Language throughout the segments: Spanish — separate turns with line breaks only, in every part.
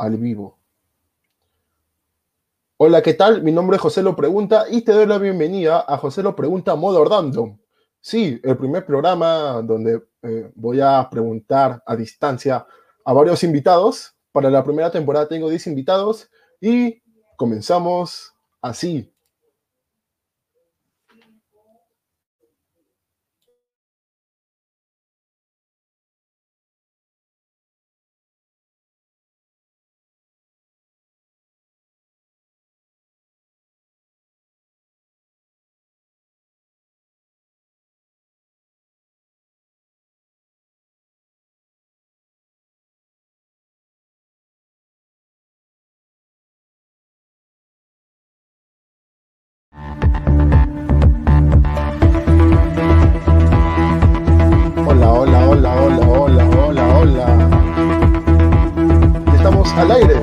al vivo. Hola, ¿qué tal? Mi nombre es José Lo Pregunta y te doy la bienvenida a José Lo Pregunta Modo Random. Sí, el primer programa donde eh, voy a preguntar a distancia a varios invitados. Para la primera temporada tengo 10 invitados y comenzamos así. Al aire.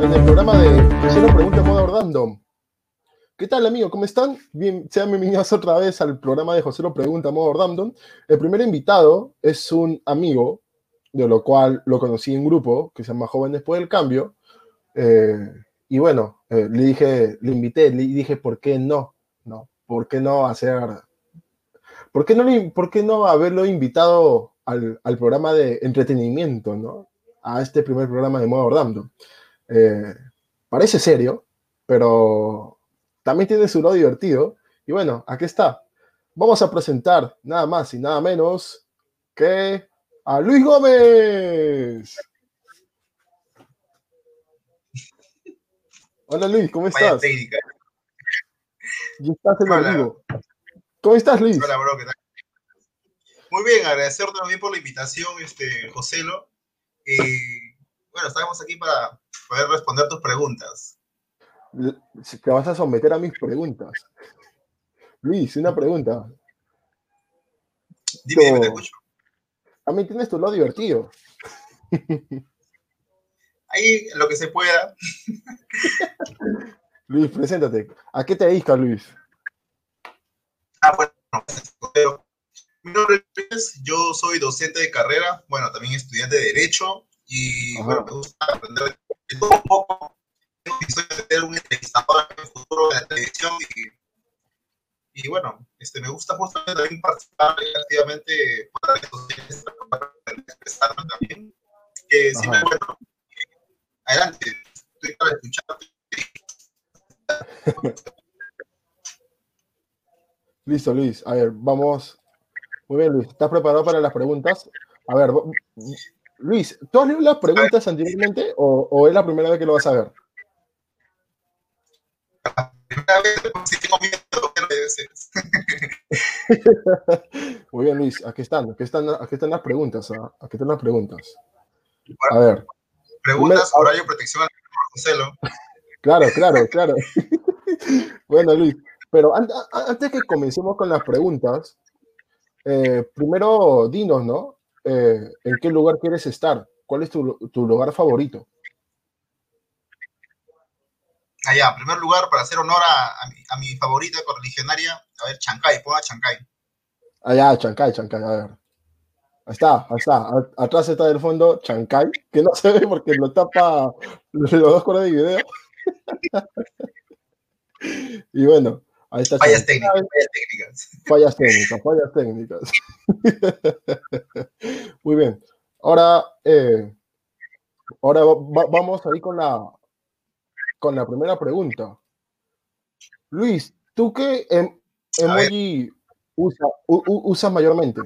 En el programa de Cero Pregunta Modo Random. ¿Qué tal, amigo? ¿Cómo están? Bien, sean bienvenidos otra vez al programa de José lo Pregunta Modo Random. El primer invitado es un amigo, de lo cual lo conocí en grupo, que se llama Joven Después del Cambio. Eh, y bueno, eh, le dije, le invité, le dije, ¿por qué no? ¿No? ¿Por qué no hacer ¿Por qué no, le- por qué no haberlo invitado al, al programa de entretenimiento, ¿no? A este primer programa de modo random. Eh, parece serio, pero también tiene su lado divertido. Y bueno, aquí está. Vamos a presentar nada más y nada menos que a Luis Gómez. Hola Luis, ¿cómo estás? Ya estás en
Hola.
vivo. ¿Cómo estás, Luis?
Hola, bro, ¿qué tal? Muy bien, agradecerte también por la invitación, este, Joselo. Y bueno, estamos aquí para poder responder tus preguntas.
Te vas a someter a mis preguntas. Luis, una pregunta.
Dime, dime, te escucho.
También tienes tu lado divertido.
Ahí, lo que se pueda.
Luis, preséntate. ¿A qué te dedicas, Luis?
Ah, bueno. Mi nombre es, yo soy docente de carrera, bueno, también estudiante de Derecho, y
Ajá.
bueno, me gusta aprender de todo un poco. Tengo de ser un entrevistador en el futuro de la televisión y, y bueno, este, me gusta justamente también participar activamente por las redes sociales para expresarme también. Que siempre,
Ajá.
bueno, eh, adelante, estoy para escucharte.
Listo, Luis. A ver, vamos. Muy bien, Luis. ¿Estás preparado para las preguntas? A ver, Luis, ¿tú has leído las preguntas anteriormente o, o es la primera vez que lo vas a ver?
Primera vez, si tengo miedo, pero veces.
Muy bien, Luis. Aquí están, aquí están, aquí están las preguntas. ¿ah? Aquí están las preguntas. A ver,
Preguntas,
Primero-
horario, protección al Joselo.
claro, claro, claro. Bueno, Luis, pero antes que comencemos con las preguntas, eh, primero dinos, ¿no? Eh, ¿en qué lugar quieres estar? ¿Cuál es tu, tu lugar favorito?
Allá, en primer lugar, para hacer honor a, a mi, a mi favorita correligionaria, a ver, Chancay, ponga Chancay.
Allá, Chancay, Chancay, a ver. Ahí está, ahí está. Atrás está del fondo Chancay, que no se ve porque lo tapa los dos colores de video. y bueno, ahí está
Fallas técnicas, fallas técnicas.
Fallas técnicas, fallas técnicas. Muy bien. Ahora, eh, ahora va- va- vamos ahí con la, con la primera pregunta. Luis, ¿tú qué em- emoji usa- usas mayormente?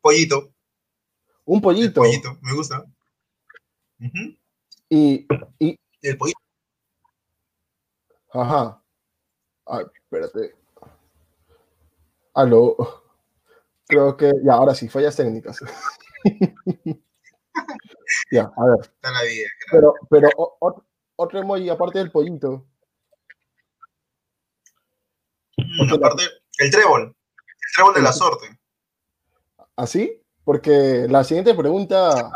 Pollito,
Un
el
pollito.
pollito, me gusta.
Y, y,
El pollito.
Ajá. Ay, espérate. Aló. Creo que, ya, ahora sí, fallas técnicas. ya, a ver.
Está la vida.
Pero, pero o- otro emoji aparte del pollito.
Mm, aparte, el trébol. El trébol de la suerte.
¿Así? Porque la siguiente pregunta,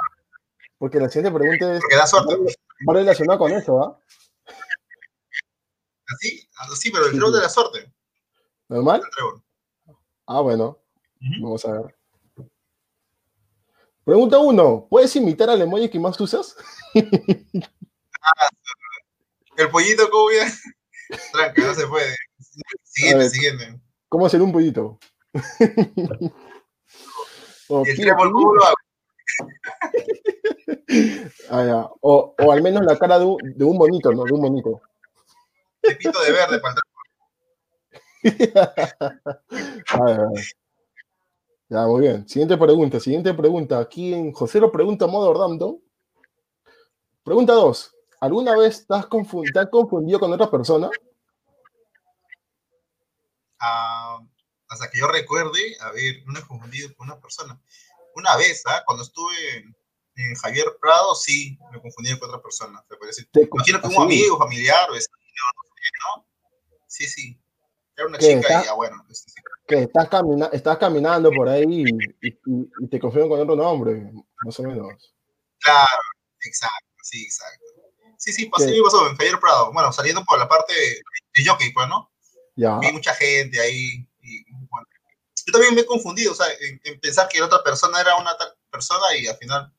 porque la siguiente pregunta es,
Porque da suerte.
va relacionada con eso, ¿ah?
Así, así, pero el trébol de la suerte.
¿Normal? Ah, bueno, vamos a ver. Pregunta uno, ¿puedes imitar al emoji que más usas?
El pollito, ¿cómo bien? Tranca, no se puede. Siguiente,
ver.
siguiente.
¿Cómo hacer un pollito? o,
el
pío,
trepo,
pío.
¿cómo lo hago?
Ah, ya. O- o al menos la cara de un, de un bonito, ¿no? De un bonito.
Te pinto de verde para
A a ver. Ya, muy bien. Siguiente pregunta, siguiente pregunta. Aquí en José lo pregunta modo random. Pregunta 2. ¿Alguna vez te has, confun- te has confundido con otra persona?
Ah, hasta que yo recuerde, a ver, no he confundido con una persona. Una vez, ¿ah? cuando estuve en, en Javier Prado, sí, me confundí con otra persona.
Te
Imagino que un amigo, familiar, vecino, no ¿no? Sí, sí. Era una
¿Qué,
chica
está?
y ya, bueno. sí.
Que estás, camina estás caminando por ahí y, y- y te confunden con otro nombre, más o menos.
Claro, exacto, sí, exacto. Sí, sí, pasó,
¿Qué?
sí, pasó en Javier Prado. Bueno, saliendo por la parte de, jockey, pues, ¿no?
Ya.
Vi mucha gente ahí. Y, bueno, yo también me he confundido, o sea, en, en pensar que la otra persona era una tal persona y al final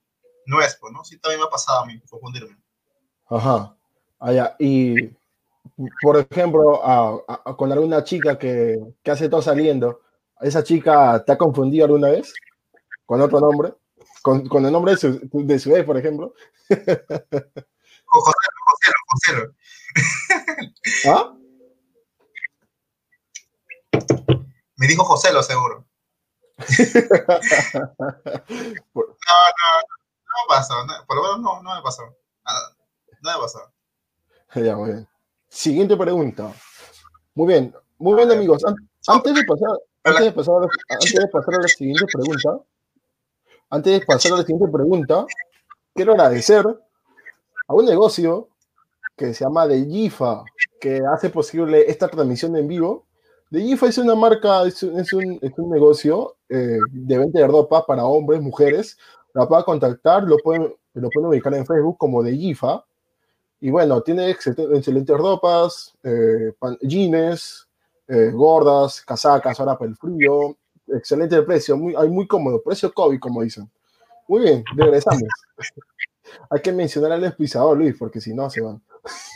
no es, pues, ¿no? Sí, también me ha pasado a mí, confundirme.
Ajá. Ah, ya. Y, por ejemplo, a- a- a- con alguna chica que, que hace todo saliendo, ¿esa chica te ha confundido alguna vez? ¿Con otro nombre? ¿Con, con el nombre de su, de su ex, por ejemplo?
Jo- José, José, José.
¿Ah?
Me dijo José, lo seguro.
Por-
No me pasó, no, por lo menos no, no me pasó. Nada, no me pasó.
Ya, muy bien. Siguiente pregunta. Muy bien, muy bien, amigos. An- Antes de pasar, antes de pasar, a la- antes de pasar a la siguiente pregunta, antes de pasar a la siguiente pregunta, quiero agradecer a un negocio que se llama The Gifa, que hace posible esta transmisión en vivo. The Gifa es una marca, es un, es un, es un negocio eh, de venta de ropa para hombres, mujeres. La pueden contactar, lo pueden, lo pueden ubicar en Facebook como The Gifa. Y bueno, tiene excel- excelentes ropas, eh, pan- jeans, eh, gordas, casacas, ahora para el frío. Excelente precio, muy, hay muy cómodo, precio COVID, como dicen. Muy bien, regresamos. hay que mencionar al despisador, Luis, porque si no se van.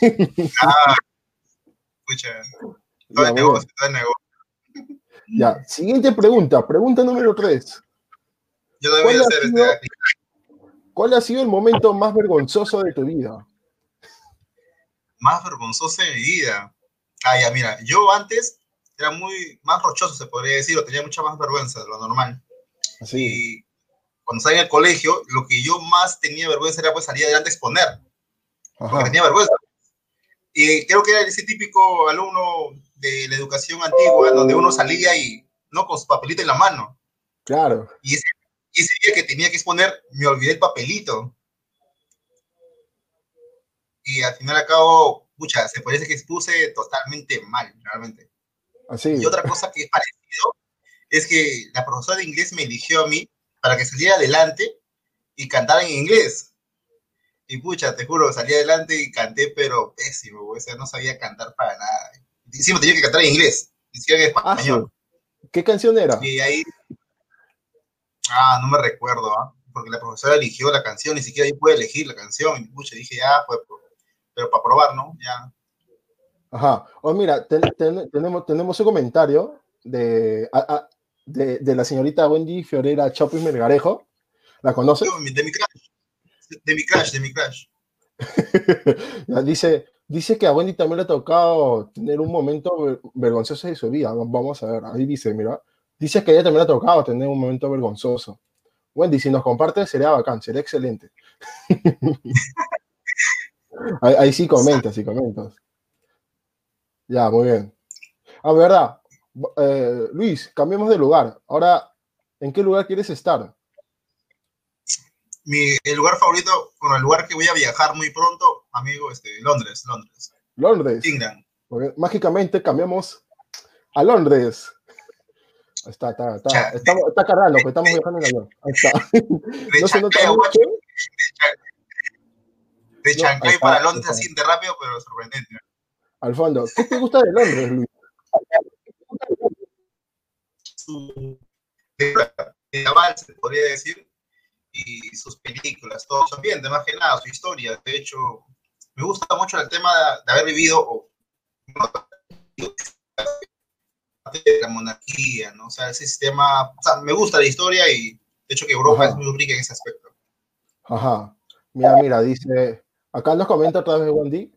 Escucha, todo
Ya,
el negocio, todo el negocio.
Ya, siguiente pregunta, pregunta número 3.
Yo también voy
¿Cuál
a
ha
hacer
sido-
este.
¿Cuál ha sido el momento más vergonzoso de tu vida?
Más vergonzoso de mi vida. Ah, ya, mira, yo antes era muy más rochoso, se podría decir, o tenía mucha más vergüenza de lo normal.
Así.
Y cuando en el colegio, lo que yo más tenía vergüenza era pues salir adelante a exponer, porque
Ajá.
tenía vergüenza. Y creo que era ese típico alumno de la educación antigua, donde uno salía y no con su papelito en la mano.
Claro.
Y ese, y ese día que tenía que exponer, me olvidé el papelito. Y al final al cabo, pucha, se parece que expuse totalmente mal, realmente.
Así.
Y otra cosa que es parecido es que la profesora de inglés me eligió a mí para que saliera adelante y cantara en inglés. Y pucha, te juro, salí adelante y canté, pero pésimo, o sea, no sabía cantar para nada. Encima tenía que cantar en inglés, ni siquiera en
Ah,
español.
¿Qué canción era?
Y ahí, ah, no me recuerdo, ¿ah? porque la profesora eligió la canción, ni siquiera yo pude elegir la canción. Y pucha, dije, ya, pues, pero para probar, ¿no? Ya.
Ajá. Oh, mira, ten- ten- tenemos, tenemos un comentario de, a- a- de, de la señorita Wendy Fiorera Chopin Melgarejo. ¿La conoces?
De mi crush, de mi crush, de mi crush.
Ya, dice, dice que a Wendy también le ha tocado tener un momento ver- vergonzoso de su vida. Va- Vamos a ver, ahí dice, mira. Dice que a ella también le ha tocado tener un momento vergonzoso. Wendy, si nos compartes, sería bacán, sería excelente. ahí, ahí sí comentas, sí comentas. Ya, muy bien. A verdad, eh, Luis, cambiemos de lugar. Ahora, ¿en qué lugar quieres estar?
Mi, el lugar favorito, bueno, el lugar que voy a viajar muy pronto, amigo, este, Londres, Londres.
Londres.
England.
Porque mágicamente cambiamos a Londres. Ahí Está, está, está,
Ya,
estamos, está cargando, pues estamos viajando en avión. Ahí está.
De
No se nota mucho.
De Chancay para Londres así de rápido, pero sorprendente.
Al fondo. ¿Qué te gusta de Londres, Luis?
Su- de se podría decir. y sus películas, todo su ambiente, más que nada, su historia. De hecho, me gusta mucho el tema de, haber vivido o, de la monarquía, ¿no? O sea, ese sistema, o sea, me gusta la historia y de hecho que Europa es muy rica en ese aspecto.
Ajá. Mira, mira, dice, acá nos comenta otra vez Wendy,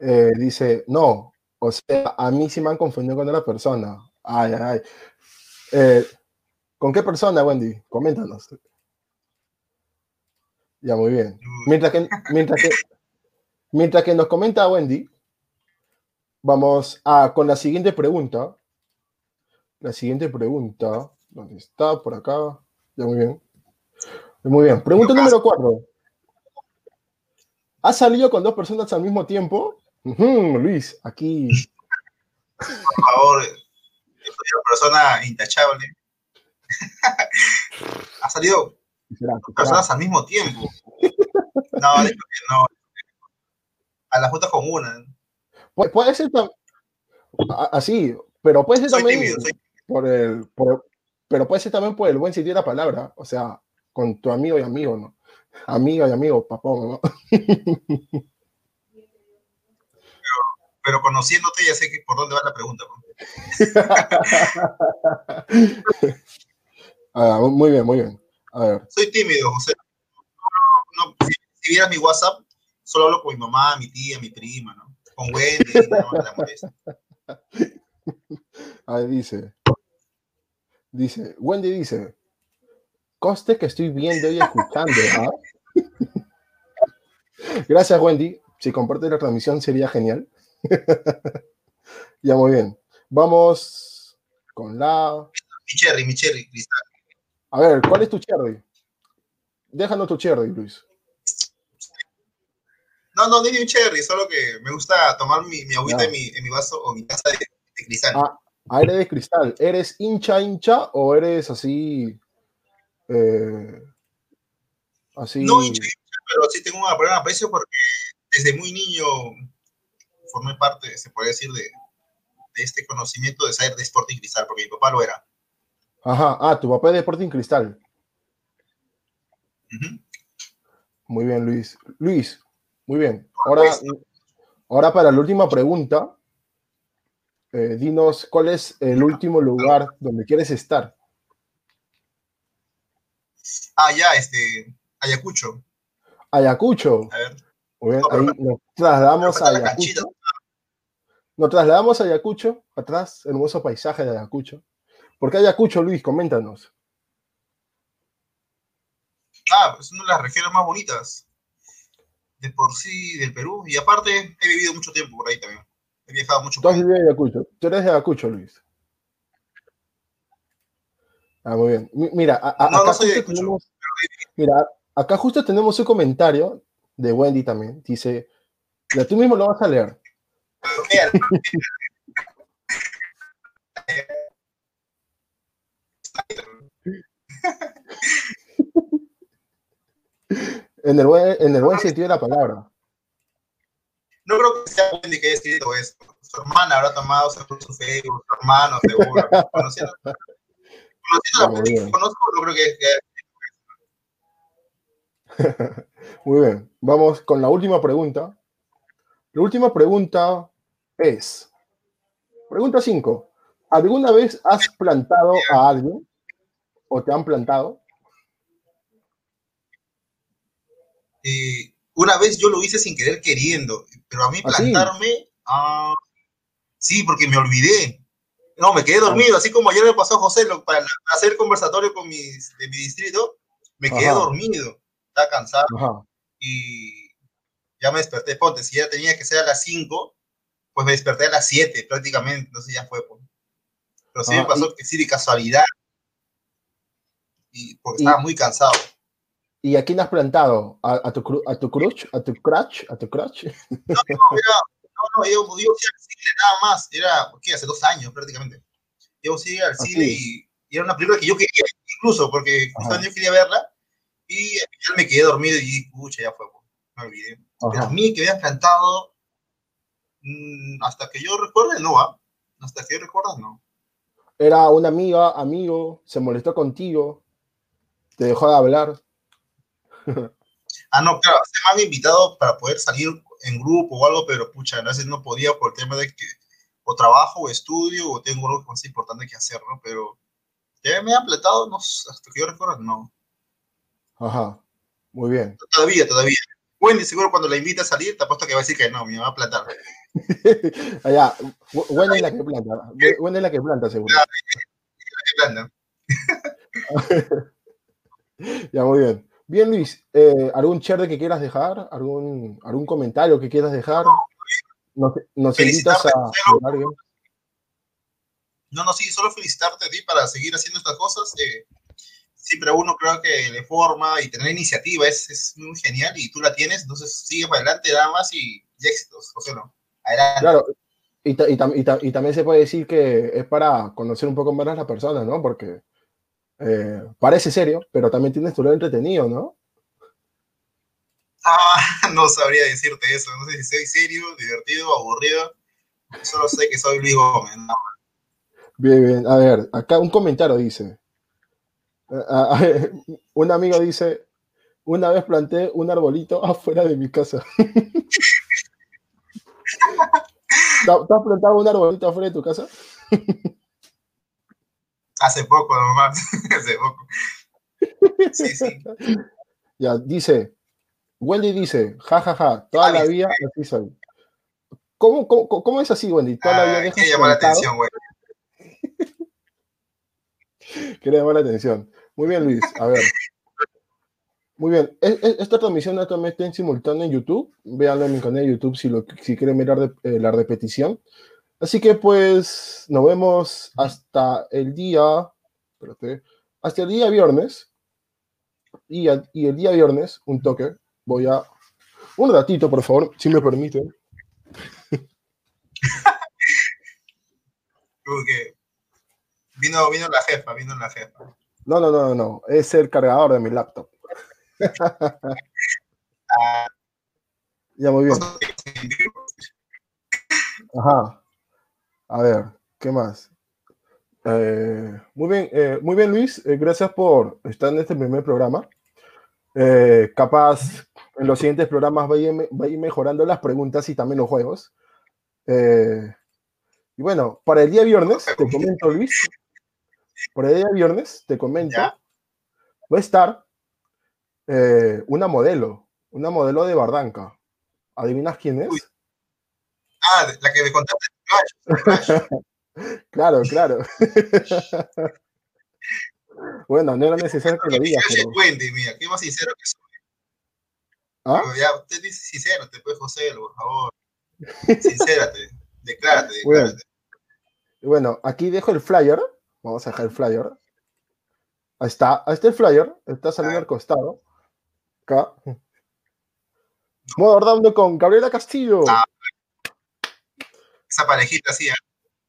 eh, dice, no, o sea, a mí sí me han confundido con otra persona. Ay, ay, ay. Eh, ¿Con qué persona, Wendy? Coméntanos. Ya, muy bien. Mientras que, mientras que, mientras que nos comenta Wendy, vamos a con la siguiente pregunta. La siguiente pregunta, ¿dónde está? Por acá. Ya, muy bien. Muy bien. Pregunta número cuatro. ¿Has salido con dos personas al mismo tiempo? Luis, aquí.
Por favor, yo soy una persona intachable. ha salido personas al mismo tiempo. No, no. A la junta con una.
puede ser así, pero puede ser también por el, pero puede ser también por el buen sitio de la palabra, o sea, con tu amigo y amigo, ¿no? Amiga y amigo, papá, mamá.
Pero, conociéndote ya sé que por dónde va la pregunta.
Ah, muy bien, muy bien. A ver.
Soy tímido, José. No, si, vieras mi WhatsApp, solo hablo con mi mamá, mi tía, mi prima, ¿no? Con Wendy, no me la molesta.
Ahí dice. Dice, Wendy dice, coste que estoy viendo y escuchando. ¿ah? Gracias, Wendy. Si compartes la transmisión sería genial. ya, muy bien. Vamos con la...
Mi cherry, mi cherry, cristal.
A ver, ¿cuál es tu cherry? Déjanos tu cherry, Luis.
No, no, es un cherry, solo que me gusta tomar mi, mi agüita en mi, en mi, vaso o mi taza de, cristal.
Ah, ah, eres de cristal. ¿Eres hincha, hincha o eres así? Eh, así.
No hincha, pero sí tengo un gran aprecio porque desde muy niño formé parte, se puede decir, de, de este conocimiento de saber de Sporting Cristal, porque mi papá lo era.
Ajá, ah, tu papá es de Sporting Cristal. Muy bien, Luis. Luis, muy bien. Ahora, ahora para la última pregunta, eh, dinos cuál es el último lugar donde quieres estar.
Ah, ya, este, Ayacucho.
Ayacucho. A ver. Muy bien, ahí nos trasladamos a Ayacucho. Nos trasladamos a Ayacucho, atrás, hermoso paisaje de Ayacucho. ¿Por qué Ayacucho, Luis? Coméntanos.
Ah, es una de las regiones más bonitas de por sí del Perú. Y aparte, he vivido mucho tiempo por ahí también. He viajado mucho.
Tú has vivido en Ayacucho. Tú eres de Ayacucho, Luis. Ah, muy bien. Mira, acá justo tenemos, mira, acá justo tenemos un comentario de Wendy también. Dice, ya tú mismo lo vas a leer. en, el buen, en el buen sentido de la palabra.
No creo que sea Wendy que haya escrito esto. Su hermana habrá tomado su Facebook, su hermano, seguro. Conociendo, conociendo a que conozco, no creo que,
que... Muy bien, vamos con la última pregunta. La última pregunta es, pregunta 5. ¿Alguna vez has plantado a alguien o te han plantado?
Eh, una vez yo lo hice sin querer queriendo, pero a mí ¿Ah, plantarme, ah, sí, porque me olvidé. No, me quedé dormido, así como ayer me pasó a José para hacer conversatorio con mis, de mi distrito, me quedé dormido, estaba cansado. Y ya me desperté, ponte, si ya tenía que ser a las 5, pues me desperté a las 7 prácticamente, entonces ya fue. Pues. Pero sí me pasó que sí, de casualidad, y porque estaba muy cansado.
¿Y a quién has plantado? ¿A, tu, a tu crutch? ¿A tu crutch? ¿A tu crutch?
No, no, era, no, no, yo, yo fui al cine nada más, era, ¿qué? Hace dos años prácticamente. Yo fui al ¿Ah, cine y, era una película que yo quería, incluso, porque justamente yo quería verla, y al final me quedé dormido y, pucha, ya fue, me olvidé. Pero a mí que había plantado, mmm, hasta que yo recuerde, no, ¿ah? Hasta que yo recuerdo, no.
Era una amiga, amigo, se molestó contigo, te dejó de hablar.
ah, no, claro, se me han invitado para poder salir en grupo o algo, pero pucha, a veces no podía por el tema de que o trabajo o estudio o tengo algo más importante que hacer, ¿no? Pero ya me han platado, no, hasta que yo recuerdo, no.
Ajá, muy bien.
Todavía, todavía. Wendy, seguro cuando la invita a salir, te apuesto que va a decir que no, me va a plantar.
Allá, Wendy es la que planta. Wendy es la que planta, seguro.
la que
planta. ya, muy bien. Bien, Luis, eh, ¿algún de que quieras dejar? ¿Algún, ¿Algún comentario que quieras dejar? ¿Nos, nos invitas a?
No, no, sí, solo felicitarte a ti para seguir haciendo estas cosas. Eh, siempre uno creo que le forma y tener iniciativa es, es, muy genial y tú la tienes, entonces sigue para adelante, da más y, éxitos, José, ¿no? Adelante.
Claro, y, y, y, también se puede decir que es para conocer un poco más a las personas, ¿no? Porque eh, parece serio, pero también tienes tu lado entretenido, ¿no?
Ah, no sabría decirte eso, no sé si soy serio, divertido, aburrido, solo sé que soy Luis Gómez, ¿no?
Bien, bien, a ver, acá un comentario dice, un amigo dice, una vez planté un arbolito afuera de mi casa. ¿Te has plantado un arbolito afuera de tu casa?
Hace poco, nomás. Hace poco. Sí, sí.
Ya, dice, Wendy dice, jajaja, ja, ja, toda la vida así soy. ¿Cómo, cómo, cómo es así, Wendy? Toda la vida
dejas la atención, Wendy.
Quiere llamar la atención. Muy bien, Luis. A ver. Muy bien. E, e, esta transmisión también está en simultáneo en YouTube. Véanlo en mi canal de YouTube si, lo, si quieren mirar eh, la repetición. Así que pues nos vemos hasta el día, espérate, hasta el día viernes. Y, y el día viernes, un toque, voy a... Un ratito, por favor, si me permiten.
Vino, vino la jefa, vino la jefa.
No, no, no, no, es el cargador de mi laptop. ya, muy bien. Ajá. A ver, ¿qué más? Eh, muy bien, eh, muy bien, Luis. Eh, gracias por estar en este primer programa. capaz en los siguientes programas va a, ir, mejorando las preguntas y también los juegos. y bueno, para el día viernes, te comento, Luis, por el día viernes, te comento, va a estar eh, una modelo, una modelo de Bardanca. ¿Adivinas quién es?
Ah, la que me contaste.
claro, claro. bueno, no era necesario que lo digas.
Pero... Wendy, mira, qué más sincero que soy. ¿Ah? ya, usted dice sincero, te puede José, por favor. Sincérate, declárate, declárate.
bueno, aquí dejo el flyer Vamos a dejar el flyer. Ahí está, ahí está el flyer, está saliendo al costado. Acá. Modo Ordando con Gabriela Castillo. Ah,
esa parejita así, ¿eh?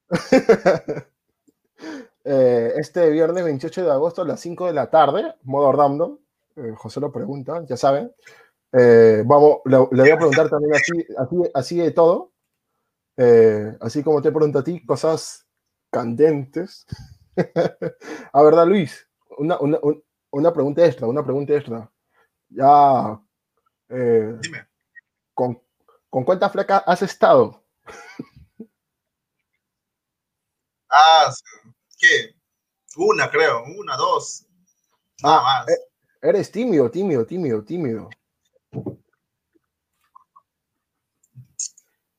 eh, este viernes 28 de agosto a las 5 de la tarde, modo Ordando. Eh, José lo pregunta, ya saben. Eh, vamos, le, voy a preguntar también así, así, así de todo. así como te pregunto a ti, cosas candentes. a verdad, Luis, una, una, una, pregunta extra, una pregunta extra. Ya. Eh,
Dime.
¿con, ¿Con cuántas flacas has estado?
ah, ¿qué? Una, creo, una, dos. Nada ah, más.
Eh, eres tímido, tímido, tímido, tímido.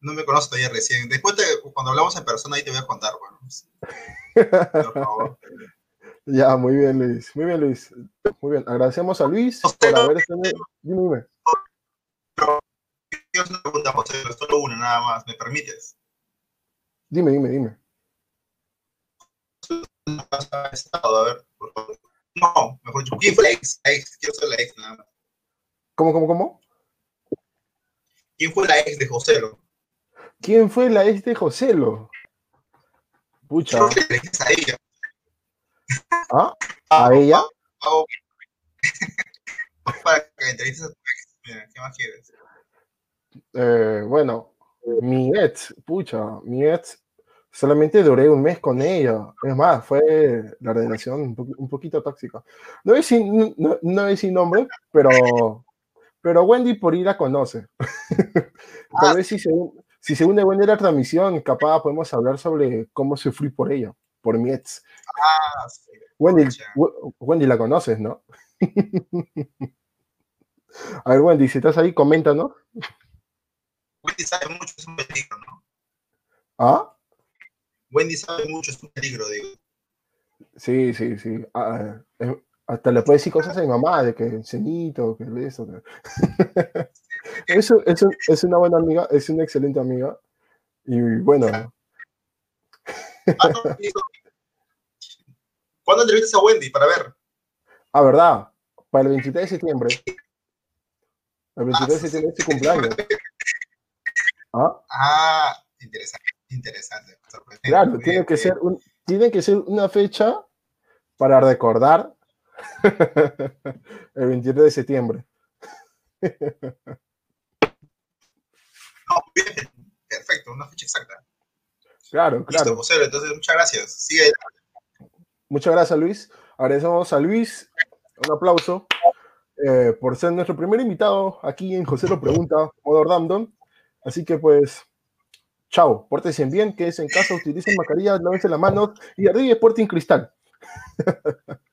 No me conozco todavía recién. Después, cuando hablamos en persona, ahí te voy a contar, bueno.
Ya, muy bien, Luis. Muy bien, Luis. Muy bien. Agradecemos a Luis por haber estado. Dime, dime.
Quiero una pregunta, José, solo una nada más. ¿Me permites?
Dime, dime, dime.
A ver, por favor. No, mejor dicho, ¿quién fue la ex? La ex, quiero ser la ex nada más.
¿Cómo, cómo, cómo?
¿Quién fue la ex de Joselo?
¿Quién fue la ex de Joselo? Pucha.
a ella.
¿Ah? ¿A ella?
Para que entrevistes a tu ex. ¿qué más quieres?
Eh, bueno, mi ex, pucha, mi ex Solamente duré un mes con ella. Es más, fue la relación un, poquito tóxica. No es sin, no, no sin nombre, pero, pero Wendy por ir a conoce. Tal ah, vez si se, si se une la transmisión, capaz podemos hablar sobre cómo sufrí por ella, por mi ex. Ah, Wendy, Wendy la conoces, ¿no? a ver, Wendy, si estás ahí, comenta, ¿no?
Wendy sabe mucho, es un peligro, ¿no?
¿Ah?
Wendy sabe mucho, es un peligro, digo.
Sí, sí, sí. Ah, eh, hasta le puede decir cosas a mi mamá, de que cenito, que eso. eso, eso es una buena amiga, es una excelente amiga. Y bueno. Ah,
¿Cuándo entrevistas a Wendy para ver?
Ah, ¿verdad? Para el 23 de septiembre. El 23 de septiembre es su cumpleaños.
¿Ah? ah, interesante, interesante.
Claro, tiene que, ser un, tiene que ser una fecha para recordar el 23 de septiembre.
Bien, perfecto, una fecha exacta.
Claro, claro.
José, entonces muchas gracias. Sigue.
Muchas gracias, Luis. Agradecemos a Luis. Un aplauso eh, por ser nuestro primer invitado aquí en José lo pregunta, modo random. Así que pues, chao, pórtense bien, quédense en casa, utilicen mascarillas, lávense las manos y arriba Sporting Cristal.